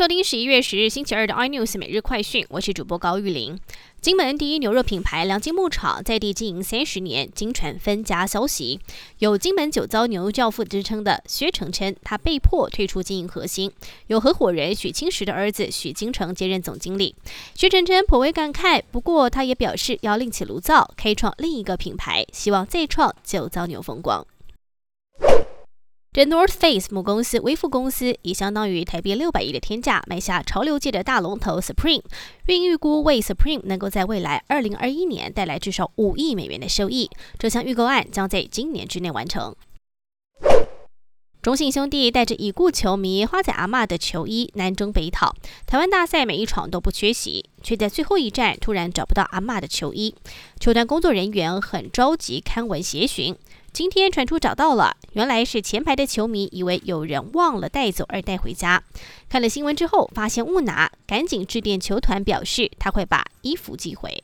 收听十一月十日星期二的 iNews 每日快讯，我是主播高玉玲。金门第一牛肉品牌良金牧场在地经营三十年，经传分家消息，有金门酒糟牛教父之称的薛成琛，他被迫退出经营核心，由合伙人许清石的儿子许金城接任总经理。薛成琛颇为感慨，不过他也表示要另起炉灶，开创另一个品牌，希望再创酒糟牛风光。The North Face 母公司微付公司以相当于台币六百亿的天价买下潮流界的大龙头 Supreme，并预估为 Supreme 能够在未来二零二一年带来至少五亿美元的收益。这项预购案将在今年之内完成。中信兄弟带着已故球迷花仔阿妈的球衣南征北讨，台湾大赛每一场都不缺席，却在最后一站突然找不到阿妈的球衣，球团工作人员很着急刊文协寻。今天传出找到了，原来是前排的球迷以为有人忘了带走而带回家。看了新闻之后，发现误拿，赶紧致电球团表示他会把衣服寄回。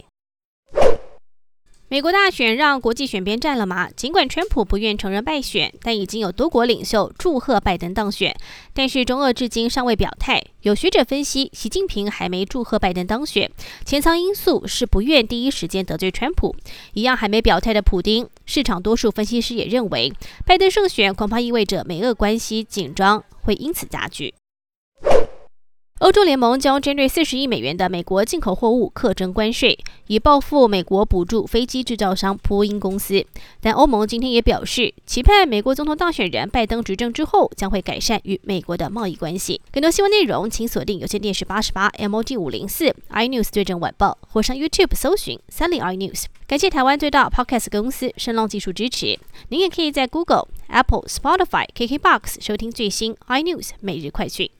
美国大选让国际选边站了吗？尽管川普不愿承认败选，但已经有多国领袖祝贺拜登当选。但是中俄至今尚未表态。有学者分析，习近平还没祝贺拜登当选，潜藏因素是不愿第一时间得罪川普。一样还没表态的普京，市场多数分析师也认为，拜登胜选恐怕意味着美俄关系紧张会因此加剧。欧洲联盟将针对四十亿美元的美国进口货物课征关税，以报复美国补助飞机制造商波音公司。但欧盟今天也表示，期盼美国总统当选人拜登执政之后，将会改善与美国的贸易关系。更多新闻内容，请锁定有线电视八十八 MOD 五零四 iNews 对阵晚报，或上 YouTube 搜寻三零 iNews。感谢台湾最大 Podcast 公司声浪技术支持。您也可以在 Google、Apple、Spotify、KKBox 收听最新 iNews 每日快讯。